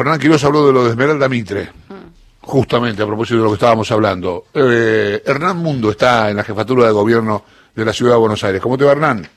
Fernán Quiroz habló de lo de Esmeralda Mitre, justamente a propósito de lo que estábamos hablando. Eh, Hernán Mundo está en la jefatura de gobierno de la ciudad de Buenos Aires. ¿Cómo te va, Hernán?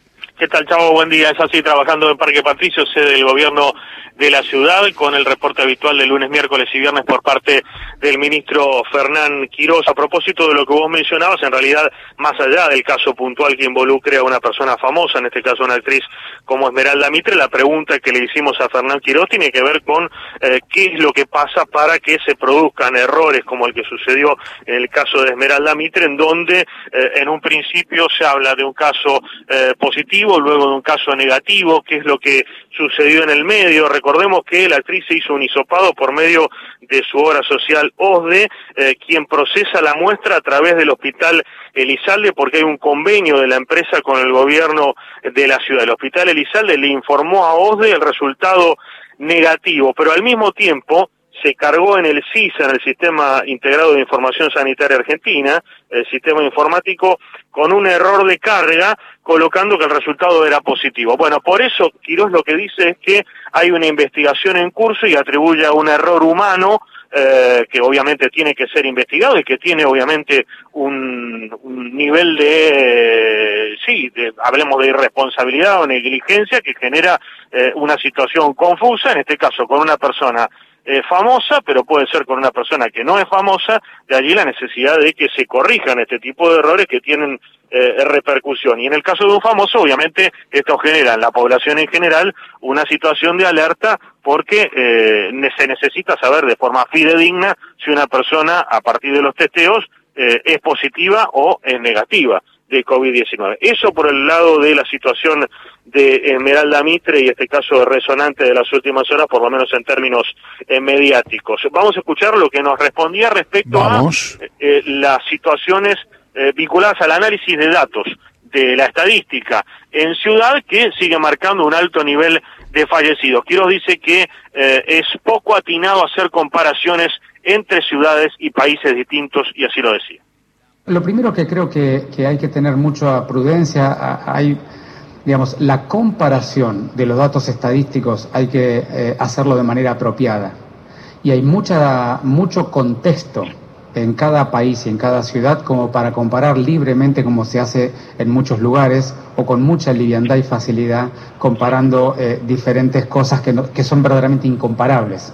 ¿Qué tal, Chavo? Buen día. Es así, trabajando en Parque Patricio, sede del gobierno de la ciudad, con el reporte habitual de lunes, miércoles y viernes por parte del ministro Fernán Quiroz. A propósito de lo que vos mencionabas, en realidad, más allá del caso puntual que involucre a una persona famosa, en este caso una actriz como Esmeralda Mitre, la pregunta que le hicimos a Fernán Quiroz tiene que ver con eh, qué es lo que pasa para que se produzcan errores como el que sucedió en el caso de Esmeralda Mitre, en donde eh, en un principio se habla de un caso eh, positivo, luego de un caso negativo, qué es lo que sucedió en el medio. Recordemos que la actriz se hizo un hisopado por medio de su obra social OSDE, eh, quien procesa la muestra a través del hospital Elizalde porque hay un convenio de la empresa con el gobierno de la ciudad. El hospital Elizalde le informó a OSDE el resultado negativo, pero al mismo tiempo se cargó en el CISA, en el Sistema Integrado de Información Sanitaria Argentina, el sistema informático, con un error de carga, colocando que el resultado era positivo. Bueno, por eso Quirós lo que dice es que hay una investigación en curso y atribuye a un error humano eh, que obviamente tiene que ser investigado y que tiene obviamente un, un nivel de, eh, sí, de, hablemos de irresponsabilidad o negligencia que genera eh, una situación confusa, en este caso con una persona eh, famosa, pero puede ser con una persona que no es famosa, de allí la necesidad de que se corrijan este tipo de errores que tienen eh, repercusión. Y en el caso de un famoso, obviamente, esto genera en la población en general una situación de alerta porque eh, se necesita saber de forma fidedigna si una persona, a partir de los testeos, eh, es positiva o es negativa de COVID-19. Eso por el lado de la situación de Esmeralda Mitre y este caso resonante de las últimas horas, por lo menos en términos eh, mediáticos. Vamos a escuchar lo que nos respondía respecto Vamos. a eh, las situaciones eh, vinculadas al análisis de datos de la estadística en ciudad que sigue marcando un alto nivel de fallecidos. Quiero dice que eh, es poco atinado hacer comparaciones entre ciudades y países distintos y así lo decía. Lo primero que creo que, hay que tener mucha prudencia, hay, digamos, la comparación de los datos estadísticos hay que eh, hacerlo de manera apropiada. Y hay mucha, mucho contexto en cada país y en cada ciudad como para comparar libremente como se hace en muchos lugares o con mucha liviandad y facilidad comparando eh, diferentes cosas que, no- que son verdaderamente incomparables.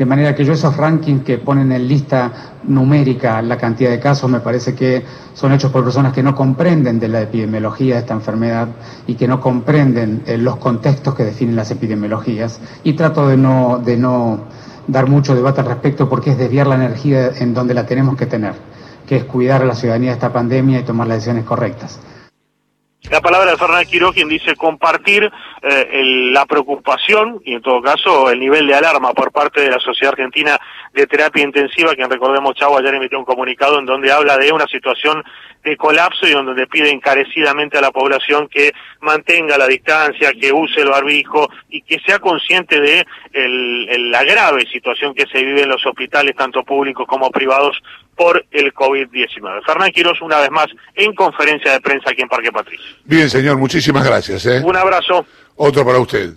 De manera que yo esos rankings que ponen en lista numérica la cantidad de casos me parece que son hechos por personas que no comprenden de la epidemiología de esta enfermedad y que no comprenden eh, los contextos que definen las epidemiologías. Y trato de no, de no dar mucho debate al respecto porque es desviar la energía en donde la tenemos que tener, que es cuidar a la ciudadanía de esta pandemia y tomar las decisiones correctas. La palabra de Fernán Quiró, quien dice compartir eh, la preocupación y en todo caso el nivel de alarma por parte de la Sociedad Argentina de Terapia Intensiva, quien recordemos Chavo ayer emitió un comunicado en donde habla de una situación de colapso y donde pide encarecidamente a la población que mantenga la distancia, que use el barbijo y que sea consciente de la grave situación que se vive en los hospitales, tanto públicos como privados, por el COVID-19. Fernán Quirós, una vez más, en conferencia de prensa aquí en Parque Patricio. Bien, señor, muchísimas gracias. ¿eh? Un abrazo. Otro para usted.